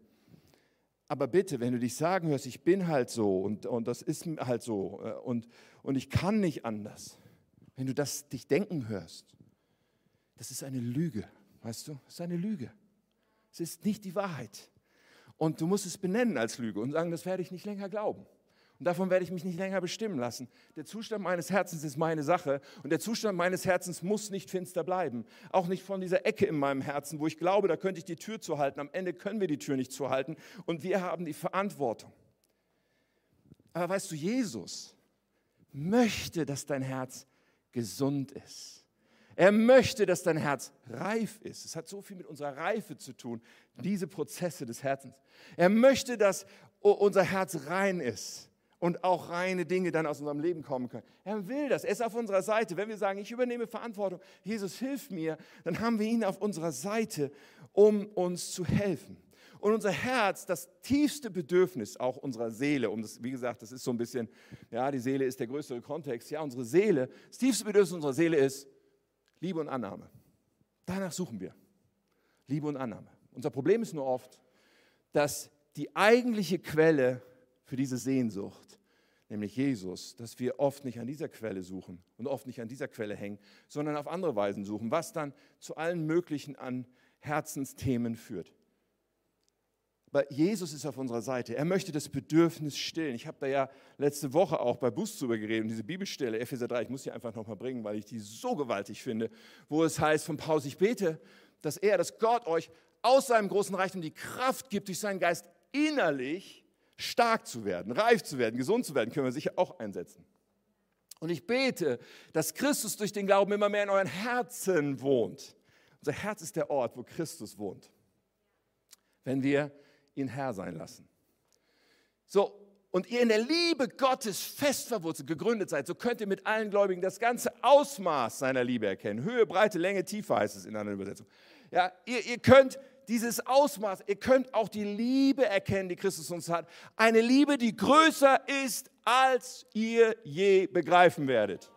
Aber bitte, wenn du dich sagen hörst, ich bin halt so und, und das ist halt so äh, und, und ich kann nicht anders, wenn du das dich denken hörst, das ist eine Lüge, weißt du? Das ist eine Lüge. Es ist nicht die Wahrheit. Und du musst es benennen als Lüge und sagen, das werde ich nicht länger glauben. Und davon werde ich mich nicht länger bestimmen lassen. Der Zustand meines Herzens ist meine Sache und der Zustand meines Herzens muss nicht finster bleiben. Auch nicht von dieser Ecke in meinem Herzen, wo ich glaube, da könnte ich die Tür zuhalten. Am Ende können wir die Tür nicht zuhalten und wir haben die Verantwortung. Aber weißt du, Jesus möchte, dass dein Herz gesund ist. Er möchte, dass dein Herz reif ist. Es hat so viel mit unserer Reife zu tun, diese Prozesse des Herzens. Er möchte, dass unser Herz rein ist und auch reine Dinge dann aus unserem Leben kommen können. Er will das. Er ist auf unserer Seite. Wenn wir sagen, ich übernehme Verantwortung, Jesus hilf mir, dann haben wir ihn auf unserer Seite, um uns zu helfen. Und unser Herz, das tiefste Bedürfnis auch unserer Seele, um das, wie gesagt, das ist so ein bisschen, ja, die Seele ist der größere Kontext. Ja, unsere Seele, das tiefste Bedürfnis unserer Seele ist Liebe und Annahme. Danach suchen wir. Liebe und Annahme. Unser Problem ist nur oft, dass die eigentliche Quelle für diese Sehnsucht, nämlich Jesus, dass wir oft nicht an dieser Quelle suchen und oft nicht an dieser Quelle hängen, sondern auf andere Weisen suchen, was dann zu allen möglichen an Herzensthemen führt. Aber Jesus ist auf unserer Seite. Er möchte das Bedürfnis stillen. Ich habe da ja letzte Woche auch bei Bus drüber geredet und diese Bibelstelle, Epheser 3, ich muss sie einfach nochmal bringen, weil ich die so gewaltig finde, wo es heißt von Paulus, ich bete, dass er, dass Gott euch aus seinem großen Reichtum die Kraft gibt, durch seinen Geist innerlich stark zu werden, reif zu werden, gesund zu werden, können wir sicher auch einsetzen. Und ich bete, dass Christus durch den Glauben immer mehr in euren Herzen wohnt. Unser Herz ist der Ort, wo Christus wohnt. Wenn wir ihn Herr sein lassen. So, und ihr in der Liebe Gottes fest verwurzelt, gegründet seid, so könnt ihr mit allen Gläubigen das ganze Ausmaß seiner Liebe erkennen. Höhe, Breite, Länge, Tiefe heißt es in einer Übersetzung. Ja, ihr, ihr könnt dieses Ausmaß, ihr könnt auch die Liebe erkennen, die Christus uns hat. Eine Liebe, die größer ist, als ihr je begreifen werdet.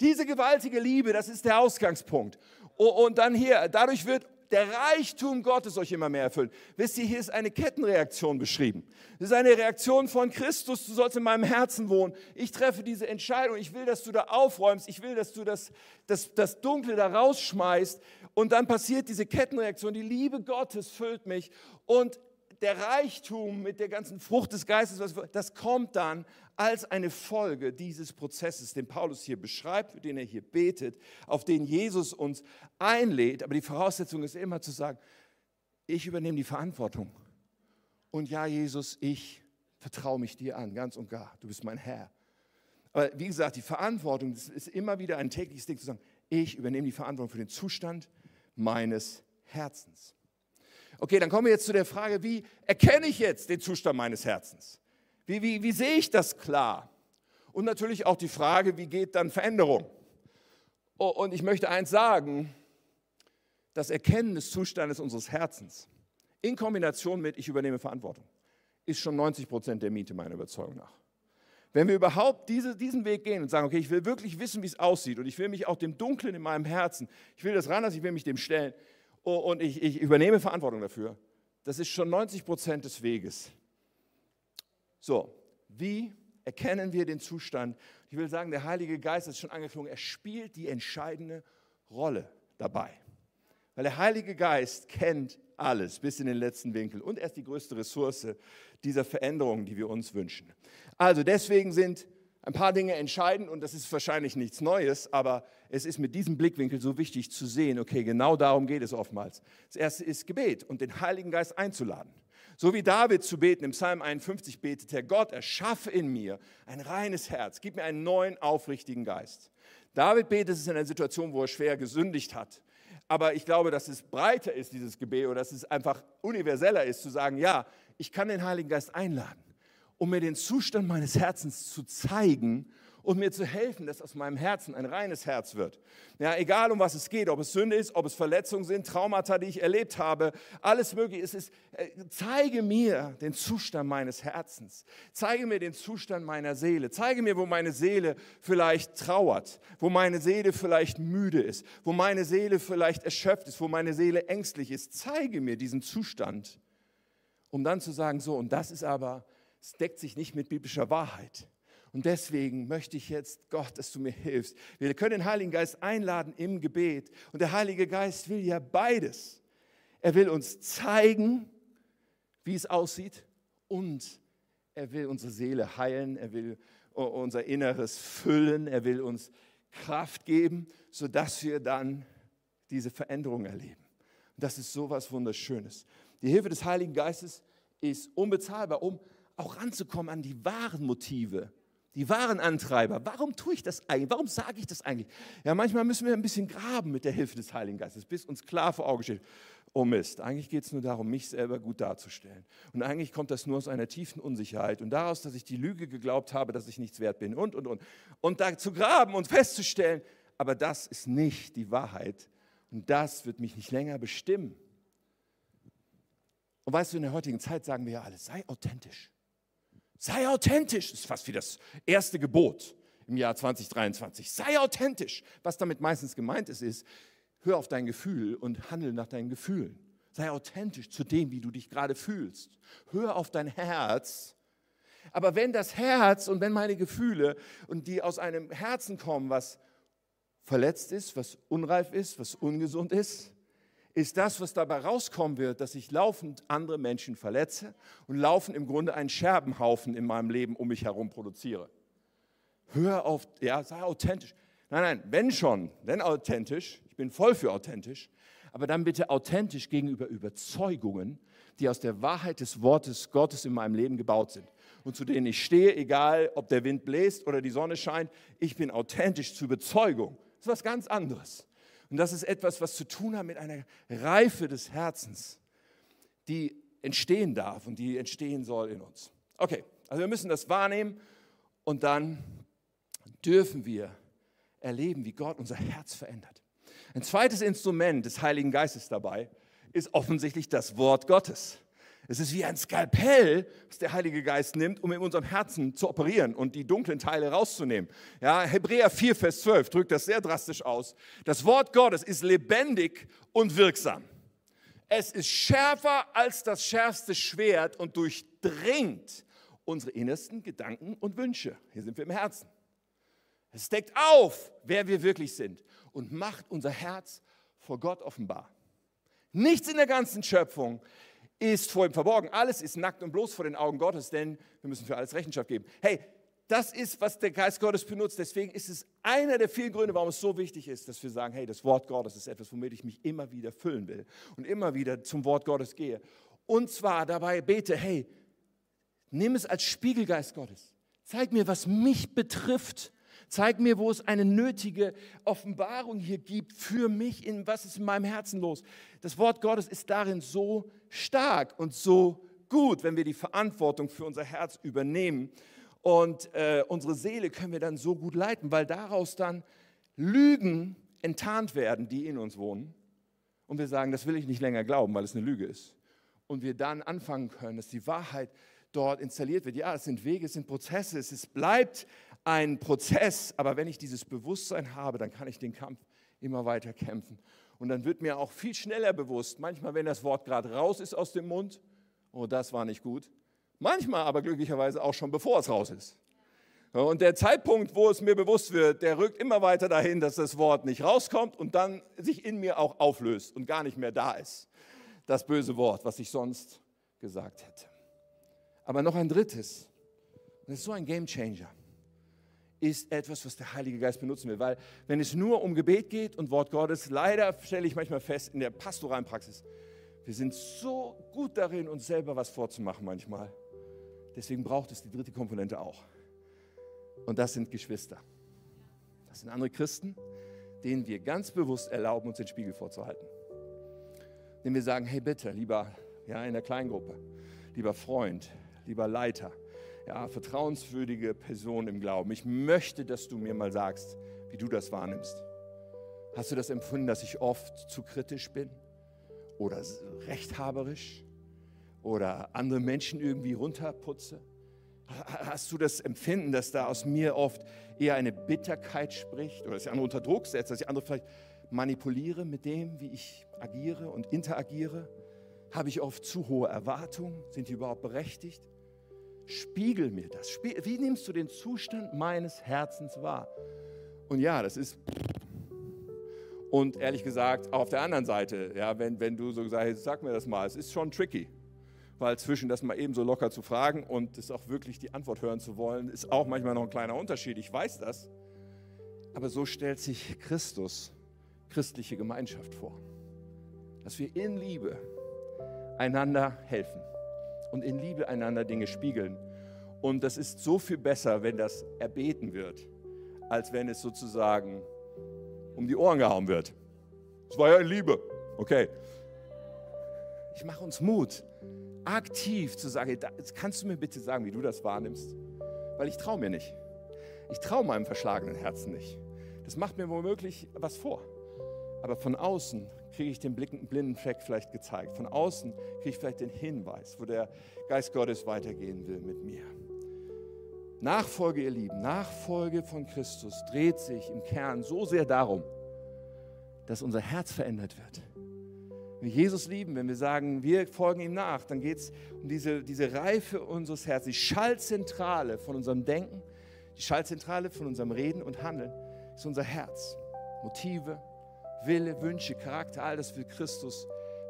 Diese gewaltige Liebe, das ist der Ausgangspunkt. Und dann hier, dadurch wird der Reichtum Gottes euch immer mehr erfüllen. Wisst ihr, hier ist eine Kettenreaktion beschrieben. Das ist eine Reaktion von Christus, du sollst in meinem Herzen wohnen. Ich treffe diese Entscheidung, ich will, dass du da aufräumst, ich will, dass du das, das, das Dunkle da rausschmeißt. Und dann passiert diese Kettenreaktion, die Liebe Gottes füllt mich und der Reichtum mit der ganzen Frucht des Geistes, das kommt dann als eine Folge dieses Prozesses, den Paulus hier beschreibt, für den er hier betet, auf den Jesus uns einlädt. Aber die Voraussetzung ist immer zu sagen, ich übernehme die Verantwortung. Und ja, Jesus, ich vertraue mich dir an, ganz und gar. Du bist mein Herr. Aber wie gesagt, die Verantwortung ist immer wieder ein tägliches Ding zu sagen, ich übernehme die Verantwortung für den Zustand meines Herzens. Okay, dann kommen wir jetzt zu der Frage, wie erkenne ich jetzt den Zustand meines Herzens? Wie, wie, wie sehe ich das klar? Und natürlich auch die Frage, wie geht dann Veränderung? Oh, und ich möchte eins sagen, das Erkennen des Zustandes unseres Herzens in Kombination mit ich übernehme Verantwortung ist schon 90 Prozent der Miete meiner Überzeugung nach. Wenn wir überhaupt diese, diesen Weg gehen und sagen, okay, ich will wirklich wissen, wie es aussieht und ich will mich auch dem Dunklen in meinem Herzen, ich will das ran, ich will mich dem stellen, und ich, ich übernehme Verantwortung dafür. Das ist schon 90 Prozent des Weges. So, wie erkennen wir den Zustand? Ich will sagen, der Heilige Geist ist schon angeklungen, er spielt die entscheidende Rolle dabei. Weil der Heilige Geist kennt alles bis in den letzten Winkel und er ist die größte Ressource dieser Veränderungen, die wir uns wünschen. Also deswegen sind ein paar Dinge entscheidend und das ist wahrscheinlich nichts Neues, aber es ist mit diesem Blickwinkel so wichtig zu sehen, okay, genau darum geht es oftmals. Das erste ist Gebet und den Heiligen Geist einzuladen. So wie David zu beten, im Psalm 51 betet, Herr Gott, erschaffe in mir ein reines Herz, gib mir einen neuen, aufrichtigen Geist. David betet es in einer Situation, wo er schwer gesündigt hat. Aber ich glaube, dass es breiter ist, dieses Gebet, oder dass es einfach universeller ist, zu sagen, ja, ich kann den Heiligen Geist einladen um mir den Zustand meines Herzens zu zeigen und mir zu helfen, dass aus meinem Herzen ein reines Herz wird. Ja, egal um was es geht, ob es Sünde ist, ob es Verletzungen sind, Traumata, die ich erlebt habe, alles mögliche. Es ist, äh, zeige mir den Zustand meines Herzens. Zeige mir den Zustand meiner Seele. Zeige mir, wo meine Seele vielleicht trauert, wo meine Seele vielleicht müde ist, wo meine Seele vielleicht erschöpft ist, wo meine Seele ängstlich ist. Zeige mir diesen Zustand, um dann zu sagen, so, und das ist aber, es deckt sich nicht mit biblischer Wahrheit. Und deswegen möchte ich jetzt, Gott, dass du mir hilfst. Wir können den Heiligen Geist einladen im Gebet. Und der Heilige Geist will ja beides. Er will uns zeigen, wie es aussieht und er will unsere Seele heilen, er will unser Inneres füllen, er will uns Kraft geben, sodass wir dann diese Veränderung erleben. Und das ist so was Wunderschönes. Die Hilfe des Heiligen Geistes ist unbezahlbar, um auch ranzukommen an die wahren Motive die wahren Antreiber. Warum tue ich das eigentlich? Warum sage ich das eigentlich? Ja, manchmal müssen wir ein bisschen graben mit der Hilfe des Heiligen Geistes, bis uns klar vor Augen steht, oh Mist, eigentlich geht es nur darum, mich selber gut darzustellen. Und eigentlich kommt das nur aus einer tiefen Unsicherheit und daraus, dass ich die Lüge geglaubt habe, dass ich nichts wert bin und, und, und. Und da zu graben und festzustellen, aber das ist nicht die Wahrheit und das wird mich nicht länger bestimmen. Und weißt du, in der heutigen Zeit sagen wir ja alle, sei authentisch. Sei authentisch, das ist fast wie das erste Gebot im Jahr 2023. Sei authentisch. Was damit meistens gemeint ist, ist, hör auf dein Gefühl und handle nach deinen Gefühlen. Sei authentisch zu dem, wie du dich gerade fühlst. Hör auf dein Herz. Aber wenn das Herz und wenn meine Gefühle und die aus einem Herzen kommen, was verletzt ist, was unreif ist, was ungesund ist, ist das, was dabei rauskommen wird, dass ich laufend andere Menschen verletze und laufend im Grunde einen Scherbenhaufen in meinem Leben um mich herum produziere. Hör auf, ja, sei authentisch. Nein, nein, wenn schon, wenn authentisch, ich bin voll für authentisch, aber dann bitte authentisch gegenüber Überzeugungen, die aus der Wahrheit des Wortes Gottes in meinem Leben gebaut sind und zu denen ich stehe, egal ob der Wind bläst oder die Sonne scheint. Ich bin authentisch zur Überzeugung. Das ist was ganz anderes. Und das ist etwas, was zu tun hat mit einer Reife des Herzens, die entstehen darf und die entstehen soll in uns. Okay, also wir müssen das wahrnehmen und dann dürfen wir erleben, wie Gott unser Herz verändert. Ein zweites Instrument des Heiligen Geistes dabei ist offensichtlich das Wort Gottes. Es ist wie ein Skalpell, was der Heilige Geist nimmt, um in unserem Herzen zu operieren und die dunklen Teile rauszunehmen. Ja, Hebräer 4, Vers 12 drückt das sehr drastisch aus. Das Wort Gottes ist lebendig und wirksam. Es ist schärfer als das schärfste Schwert und durchdringt unsere innersten Gedanken und Wünsche. Hier sind wir im Herzen. Es deckt auf, wer wir wirklich sind und macht unser Herz vor Gott offenbar. Nichts in der ganzen Schöpfung ist vor ihm verborgen. Alles ist nackt und bloß vor den Augen Gottes, denn wir müssen für alles Rechenschaft geben. Hey, das ist, was der Geist Gottes benutzt. Deswegen ist es einer der vielen Gründe, warum es so wichtig ist, dass wir sagen, hey, das Wort Gottes ist etwas, womit ich mich immer wieder füllen will und immer wieder zum Wort Gottes gehe. Und zwar dabei bete, hey, nimm es als Spiegelgeist Gottes. Zeig mir, was mich betrifft. Zeig mir, wo es eine nötige Offenbarung hier gibt für mich, in was ist in meinem Herzen los. Das Wort Gottes ist darin so stark und so gut, wenn wir die Verantwortung für unser Herz übernehmen. Und äh, unsere Seele können wir dann so gut leiten, weil daraus dann Lügen enttarnt werden, die in uns wohnen. Und wir sagen, das will ich nicht länger glauben, weil es eine Lüge ist. Und wir dann anfangen können, dass die Wahrheit dort installiert wird. Ja, es sind Wege, es sind Prozesse, es bleibt ein Prozess, aber wenn ich dieses Bewusstsein habe, dann kann ich den Kampf immer weiter kämpfen. Und dann wird mir auch viel schneller bewusst, manchmal, wenn das Wort gerade raus ist aus dem Mund, oh, das war nicht gut. Manchmal aber glücklicherweise auch schon bevor es raus ist. Und der Zeitpunkt, wo es mir bewusst wird, der rückt immer weiter dahin, dass das Wort nicht rauskommt und dann sich in mir auch auflöst und gar nicht mehr da ist. Das böse Wort, was ich sonst gesagt hätte. Aber noch ein drittes, das ist so ein Game Changer ist etwas, was der Heilige Geist benutzen will. Weil wenn es nur um Gebet geht und Wort Gottes, leider stelle ich manchmal fest in der pastoralen Praxis, wir sind so gut darin, uns selber was vorzumachen manchmal. Deswegen braucht es die dritte Komponente auch. Und das sind Geschwister. Das sind andere Christen, denen wir ganz bewusst erlauben, uns den Spiegel vorzuhalten. Denen wir sagen, hey bitte, lieber ja, in der Kleingruppe, lieber Freund, lieber Leiter, ja, vertrauenswürdige Person im Glauben. Ich möchte, dass du mir mal sagst, wie du das wahrnimmst. Hast du das empfunden, dass ich oft zu kritisch bin oder rechthaberisch oder andere Menschen irgendwie runterputze? Hast du das Empfinden, dass da aus mir oft eher eine Bitterkeit spricht oder dass ich andere unter Druck setze, dass ich andere vielleicht manipuliere mit dem, wie ich agiere und interagiere? Habe ich oft zu hohe Erwartungen? Sind die überhaupt berechtigt? Spiegel mir das. Wie nimmst du den Zustand meines Herzens wahr? Und ja, das ist. Und ehrlich gesagt, auf der anderen Seite, ja, wenn, wenn du so sagst, sag mir das mal, es ist schon tricky. Weil zwischen das mal eben so locker zu fragen und es auch wirklich die Antwort hören zu wollen, ist auch manchmal noch ein kleiner Unterschied. Ich weiß das. Aber so stellt sich Christus christliche Gemeinschaft vor. Dass wir in Liebe einander helfen und in Liebe einander Dinge spiegeln. Und das ist so viel besser, wenn das erbeten wird, als wenn es sozusagen um die Ohren gehauen wird. Es war ja in Liebe. Okay. Ich mache uns Mut, aktiv zu sagen, kannst du mir bitte sagen, wie du das wahrnimmst? Weil ich traue mir nicht. Ich traue meinem verschlagenen Herzen nicht. Das macht mir womöglich was vor. Aber von außen kriege ich den blinden Fleck vielleicht gezeigt. Von außen kriege ich vielleicht den Hinweis, wo der Geist Gottes weitergehen will mit mir. Nachfolge, ihr Lieben, Nachfolge von Christus dreht sich im Kern so sehr darum, dass unser Herz verändert wird. Wenn wir Jesus lieben, wenn wir sagen, wir folgen ihm nach, dann geht es um diese, diese Reife unseres Herzens, die Schallzentrale von unserem Denken, die Schallzentrale von unserem Reden und Handeln ist unser Herz. Motive, Wille, Wünsche, Charakter, all das will Christus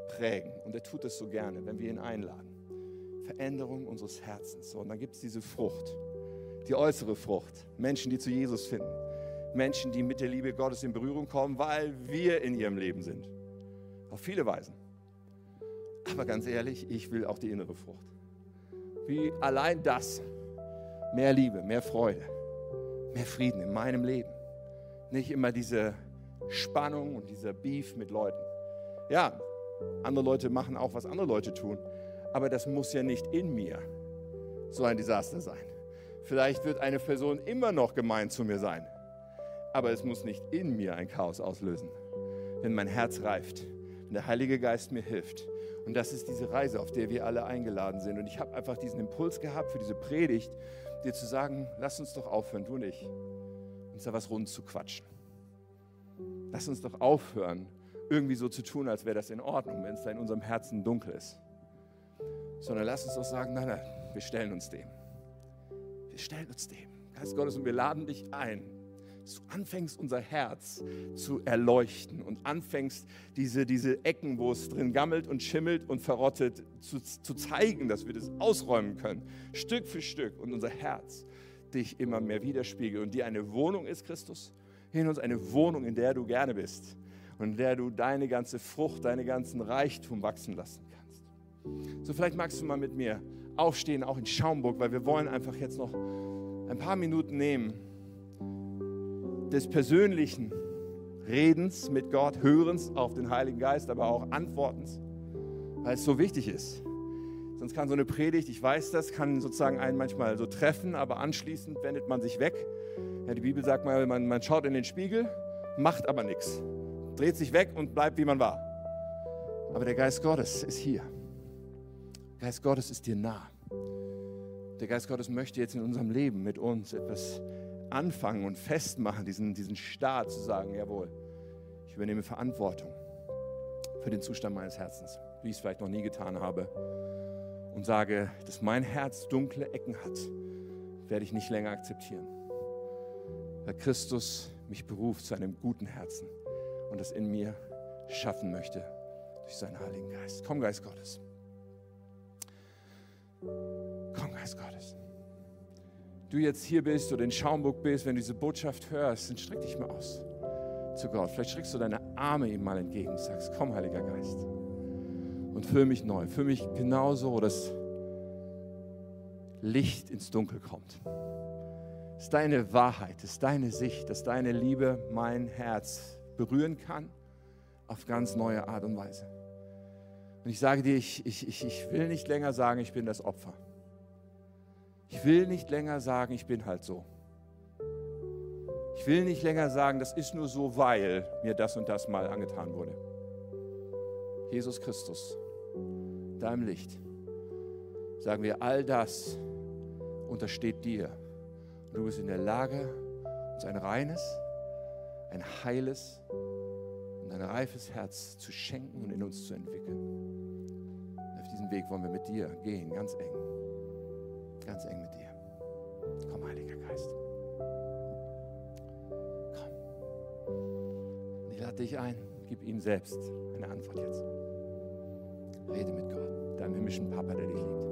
prägen. Und er tut es so gerne, wenn wir ihn einladen. Veränderung unseres Herzens. So, und dann gibt es diese Frucht, die äußere Frucht. Menschen, die zu Jesus finden. Menschen, die mit der Liebe Gottes in Berührung kommen, weil wir in ihrem Leben sind. Auf viele Weisen. Aber ganz ehrlich, ich will auch die innere Frucht. Wie allein das. Mehr Liebe, mehr Freude, mehr Frieden in meinem Leben. Nicht immer diese Spannung und dieser Beef mit Leuten. Ja, andere Leute machen auch, was andere Leute tun, aber das muss ja nicht in mir so ein Desaster sein. Vielleicht wird eine Person immer noch gemein zu mir sein, aber es muss nicht in mir ein Chaos auslösen, wenn mein Herz reift, wenn der Heilige Geist mir hilft. Und das ist diese Reise, auf der wir alle eingeladen sind. Und ich habe einfach diesen Impuls gehabt für diese Predigt, dir zu sagen, lass uns doch aufhören, du und ich, uns da was rund zu quatschen. Lass uns doch aufhören, irgendwie so zu tun, als wäre das in Ordnung, wenn es da in unserem Herzen dunkel ist. Sondern lass uns doch sagen, nein, nein, wir stellen uns dem. Wir stellen uns dem. Geist Gottes, und wir laden dich ein, dass du anfängst, unser Herz zu erleuchten und anfängst, diese, diese Ecken, wo es drin gammelt und schimmelt und verrottet, zu, zu zeigen, dass wir das ausräumen können, Stück für Stück und unser Herz dich immer mehr widerspiegelt und dir eine Wohnung ist, Christus, in uns eine Wohnung, in der du gerne bist und in der du deine ganze Frucht, deine ganzen Reichtum wachsen lassen kannst. So, vielleicht magst du mal mit mir aufstehen, auch in Schaumburg, weil wir wollen einfach jetzt noch ein paar Minuten nehmen des persönlichen Redens mit Gott, Hörens auf den Heiligen Geist, aber auch Antwortens, weil es so wichtig ist. Sonst kann so eine Predigt, ich weiß das, kann sozusagen einen manchmal so treffen, aber anschließend wendet man sich weg ja, die Bibel sagt mal, man, man schaut in den Spiegel, macht aber nichts, dreht sich weg und bleibt, wie man war. Aber der Geist Gottes ist hier. Der Geist Gottes ist dir nah. Der Geist Gottes möchte jetzt in unserem Leben mit uns etwas anfangen und festmachen, diesen, diesen Start zu sagen, jawohl, ich übernehme Verantwortung für den Zustand meines Herzens, wie ich es vielleicht noch nie getan habe. Und sage, dass mein Herz dunkle Ecken hat, werde ich nicht länger akzeptieren weil Christus mich beruft zu einem guten Herzen und das in mir schaffen möchte durch seinen Heiligen Geist. Komm, Geist Gottes. Komm, Geist Gottes. Du jetzt hier bist oder in Schaumburg bist, wenn du diese Botschaft hörst, dann streck dich mal aus zu Gott. Vielleicht streckst du deine Arme ihm mal entgegen und sagst, komm, Heiliger Geist. Und füll mich neu. Füll mich genauso, dass Licht ins Dunkel kommt ist deine Wahrheit, ist deine Sicht, dass deine Liebe mein Herz berühren kann auf ganz neue Art und Weise. Und ich sage dir, ich, ich, ich will nicht länger sagen, ich bin das Opfer. Ich will nicht länger sagen, ich bin halt so. Ich will nicht länger sagen, das ist nur so, weil mir das und das mal angetan wurde. Jesus Christus, deinem Licht, sagen wir, all das untersteht dir. Und du bist in der Lage, uns ein reines, ein heiles und ein reifes Herz zu schenken und in uns zu entwickeln. Auf diesen Weg wollen wir mit dir gehen, ganz eng. Ganz eng mit dir. Komm, Heiliger Geist. Komm. Ich lade dich ein, gib ihm selbst eine Antwort jetzt. Rede mit Gott, deinem himmlischen Papa, der dich liebt.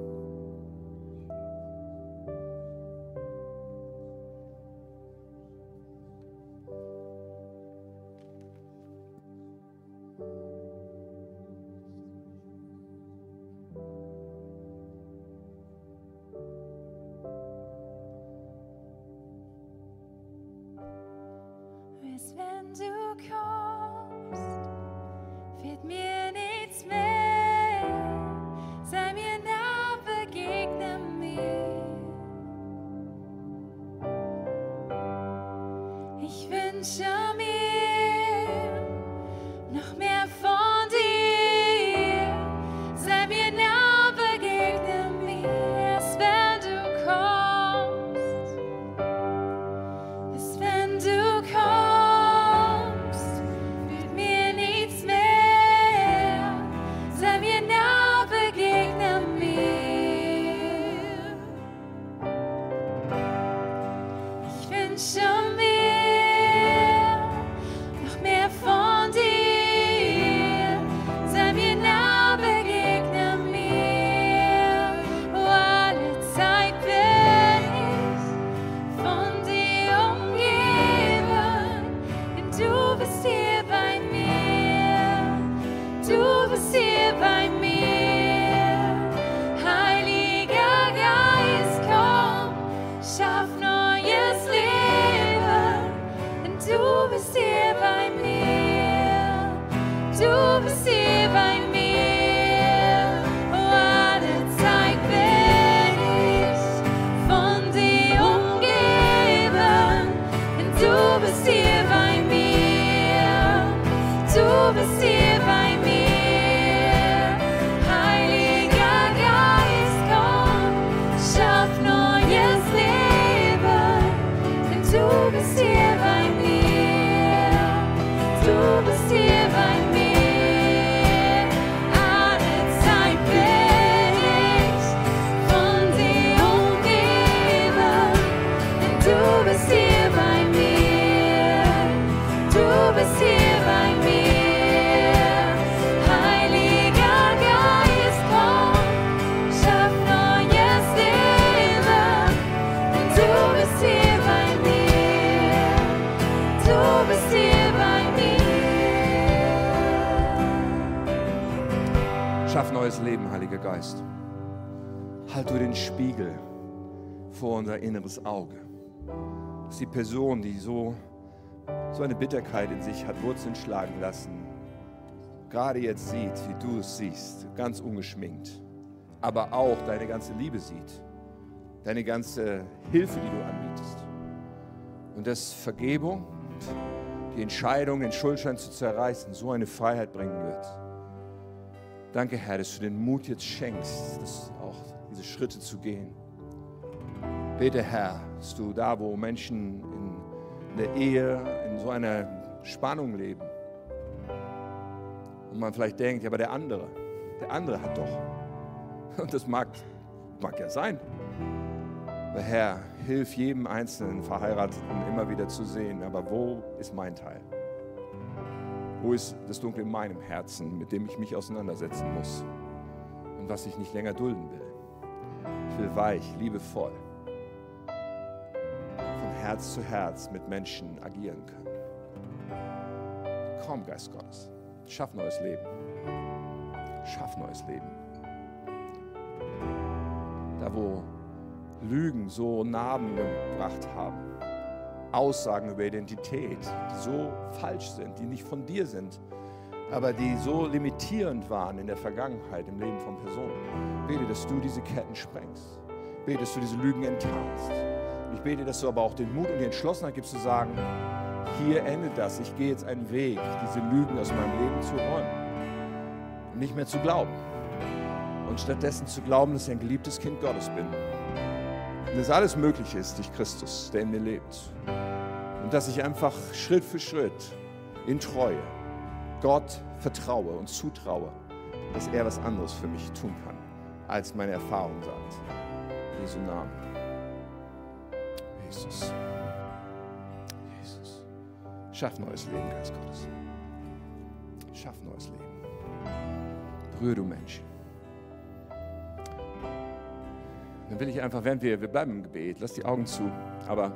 Wenn du kommst, fehlt mir Geist. Halt du den Spiegel vor unser inneres Auge. Dass die Person, die so, so eine Bitterkeit in sich hat Wurzeln schlagen lassen, gerade jetzt sieht, wie du es siehst, ganz ungeschminkt, aber auch deine ganze Liebe sieht, deine ganze Hilfe, die du anbietest. Und dass Vergebung, die Entscheidung, den Schuldschein zu zerreißen, so eine Freiheit bringen wird. Danke, Herr, dass du den Mut jetzt schenkst, das auch diese Schritte zu gehen. Bete, Herr, dass du da, wo Menschen in der Ehe in so einer Spannung leben und man vielleicht denkt, ja, aber der andere, der andere hat doch. Und das mag, mag ja sein. Aber Herr, hilf jedem einzelnen Verheirateten immer wieder zu sehen, aber wo ist mein Teil? Wo ist das Dunkle in meinem Herzen, mit dem ich mich auseinandersetzen muss und was ich nicht länger dulden will? Ich will weich, liebevoll, von Herz zu Herz mit Menschen agieren können. Komm, Geist Gottes, schaff neues Leben. Schaff neues Leben. Da, wo Lügen so Narben gebracht haben, Aussagen über Identität, die so falsch sind, die nicht von dir sind, aber die so limitierend waren in der Vergangenheit, im Leben von Personen. Bete, dass du diese Ketten sprengst. betest du diese Lügen enttarnst. Ich bete, dass du aber auch den Mut und die Entschlossenheit gibst zu sagen, hier endet das. Ich gehe jetzt einen Weg, diese Lügen aus meinem Leben zu räumen. Nicht mehr zu glauben. Und stattdessen zu glauben, dass ich ein geliebtes Kind Gottes bin. Und dass alles möglich ist durch Christus, der in mir lebt. Und dass ich einfach Schritt für Schritt in Treue Gott vertraue und zutraue, dass er was anderes für mich tun kann, als meine Erfahrung sagt. In Jesu Namen. Jesus. Jesus. Schaff neues Leben, Geist Gottes. Schaff neues Leben. Berühre du Menschen. Dann will ich einfach, während wir, wir bleiben im Gebet, lass die Augen zu, aber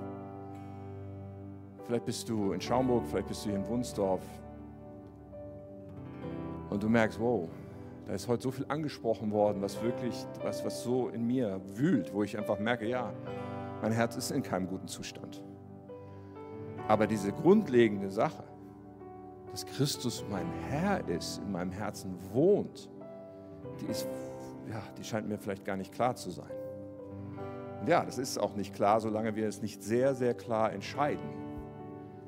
vielleicht bist du in Schaumburg, vielleicht bist du hier in Wunsdorf und du merkst, wow, da ist heute so viel angesprochen worden, was wirklich, was, was so in mir wühlt, wo ich einfach merke, ja, mein Herz ist in keinem guten Zustand. Aber diese grundlegende Sache, dass Christus mein Herr ist, in meinem Herzen wohnt, die ist, ja, die scheint mir vielleicht gar nicht klar zu sein. Und ja, das ist auch nicht klar, solange wir es nicht sehr, sehr klar entscheiden.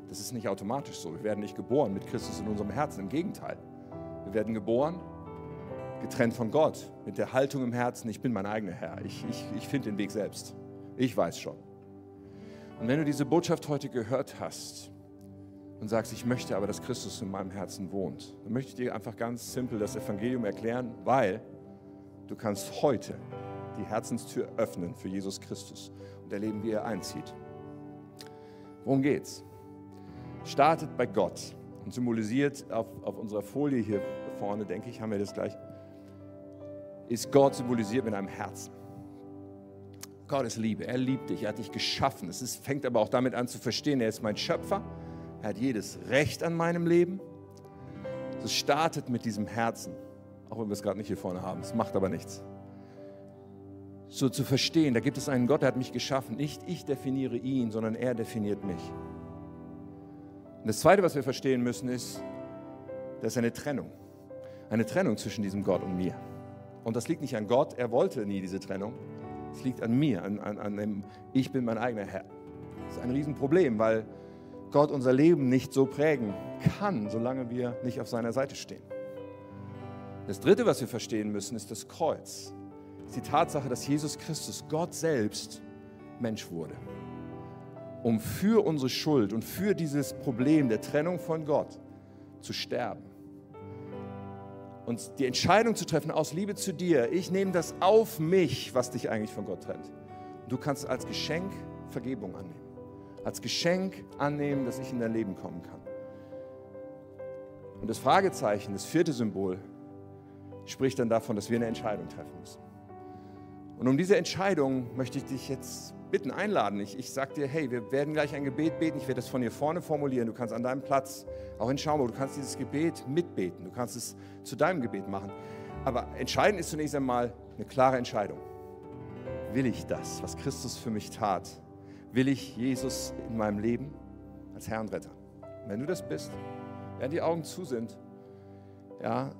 Das ist nicht automatisch so. Wir werden nicht geboren mit Christus in unserem Herzen. Im Gegenteil. Wir werden geboren, getrennt von Gott, mit der Haltung im Herzen, ich bin mein eigener Herr. Ich, ich, ich finde den Weg selbst. Ich weiß schon. Und wenn du diese Botschaft heute gehört hast und sagst, ich möchte aber, dass Christus in meinem Herzen wohnt, dann möchte ich dir einfach ganz simpel das Evangelium erklären, weil du kannst heute die Herzenstür öffnen für Jesus Christus und erleben, wie er einzieht. Worum geht's? Startet bei Gott und symbolisiert auf, auf unserer Folie hier vorne, denke ich, haben wir das gleich, ist Gott symbolisiert mit einem Herzen. Gott ist Liebe, er liebt dich, er hat dich geschaffen. Es ist, fängt aber auch damit an zu verstehen, er ist mein Schöpfer, er hat jedes Recht an meinem Leben. Es startet mit diesem Herzen, auch wenn wir es gerade nicht hier vorne haben, es macht aber nichts so zu verstehen, da gibt es einen Gott, der hat mich geschaffen. Nicht ich definiere ihn, sondern er definiert mich. Und das Zweite, was wir verstehen müssen, ist, das ist eine Trennung. Eine Trennung zwischen diesem Gott und mir. Und das liegt nicht an Gott, er wollte nie diese Trennung. Es liegt an mir, an, an, an dem, ich bin mein eigener Herr. Das ist ein Riesenproblem, weil Gott unser Leben nicht so prägen kann, solange wir nicht auf seiner Seite stehen. Das Dritte, was wir verstehen müssen, ist das Kreuz ist die Tatsache, dass Jesus Christus, Gott selbst, Mensch wurde. Um für unsere Schuld und für dieses Problem der Trennung von Gott zu sterben. Und die Entscheidung zu treffen aus Liebe zu dir, ich nehme das auf mich, was dich eigentlich von Gott trennt. Du kannst als Geschenk Vergebung annehmen. Als Geschenk annehmen, dass ich in dein Leben kommen kann. Und das Fragezeichen, das vierte Symbol, spricht dann davon, dass wir eine Entscheidung treffen müssen. Und um diese Entscheidung möchte ich dich jetzt bitten, einladen. Ich, ich sage dir, hey, wir werden gleich ein Gebet beten. Ich werde das von hier vorne formulieren. Du kannst an deinem Platz, auch in Schaumburg, du kannst dieses Gebet mitbeten. Du kannst es zu deinem Gebet machen. Aber entscheidend ist zunächst einmal eine klare Entscheidung. Will ich das, was Christus für mich tat? Will ich Jesus in meinem Leben als Herr und Retter? wenn du das bist, während die Augen zu sind, ja,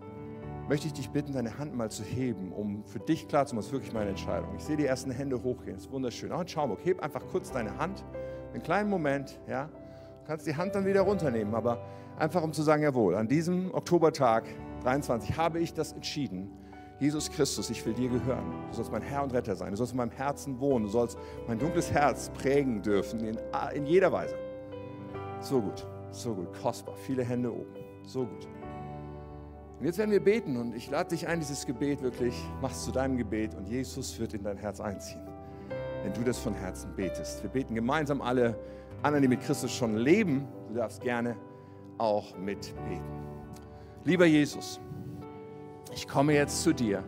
möchte ich dich bitten, deine Hand mal zu heben, um für dich klar zu machen, das ist wirklich meine Entscheidung. Ich sehe die ersten Hände hochgehen, das ist wunderschön. Auch in Schaumburg, heb einfach kurz deine Hand, einen kleinen Moment, ja. Du kannst die Hand dann wieder runternehmen, aber einfach um zu sagen, jawohl, an diesem Oktobertag 23 habe ich das entschieden. Jesus Christus, ich will dir gehören. Du sollst mein Herr und Retter sein. Du sollst in meinem Herzen wohnen. Du sollst mein dunkles Herz prägen dürfen, in, in jeder Weise. So gut, so gut, kostbar. Viele Hände oben. So gut. Und jetzt werden wir beten und ich lade dich ein, dieses Gebet wirklich, machst zu deinem Gebet und Jesus wird in dein Herz einziehen, wenn du das von Herzen betest. Wir beten gemeinsam alle anderen, die mit Christus schon leben. Du darfst gerne auch mitbeten. Lieber Jesus, ich komme jetzt zu dir,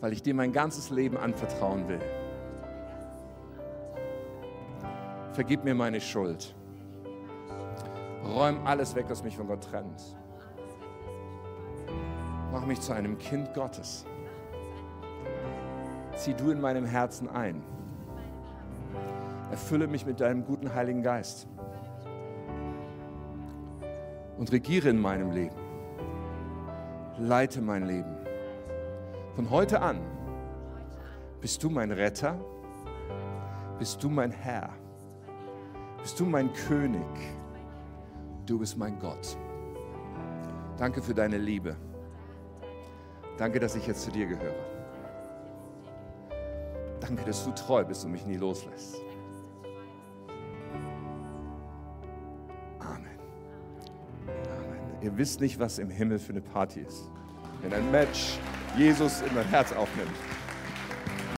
weil ich dir mein ganzes Leben anvertrauen will. Vergib mir meine Schuld. Räum alles weg, was mich von Gott trennt Mach mich zu einem Kind Gottes. Zieh du in meinem Herzen ein. Erfülle mich mit deinem guten Heiligen Geist. Und regiere in meinem Leben. Leite mein Leben. Von heute an Bist du mein Retter? Bist du mein Herr? Bist du mein König? Du bist mein Gott. Danke für deine Liebe. Danke, dass ich jetzt zu dir gehöre. Danke, dass du treu bist und mich nie loslässt. Amen. Amen. Ihr wisst nicht, was im Himmel für eine Party ist, wenn ein Match Jesus in dein Herz aufnimmt.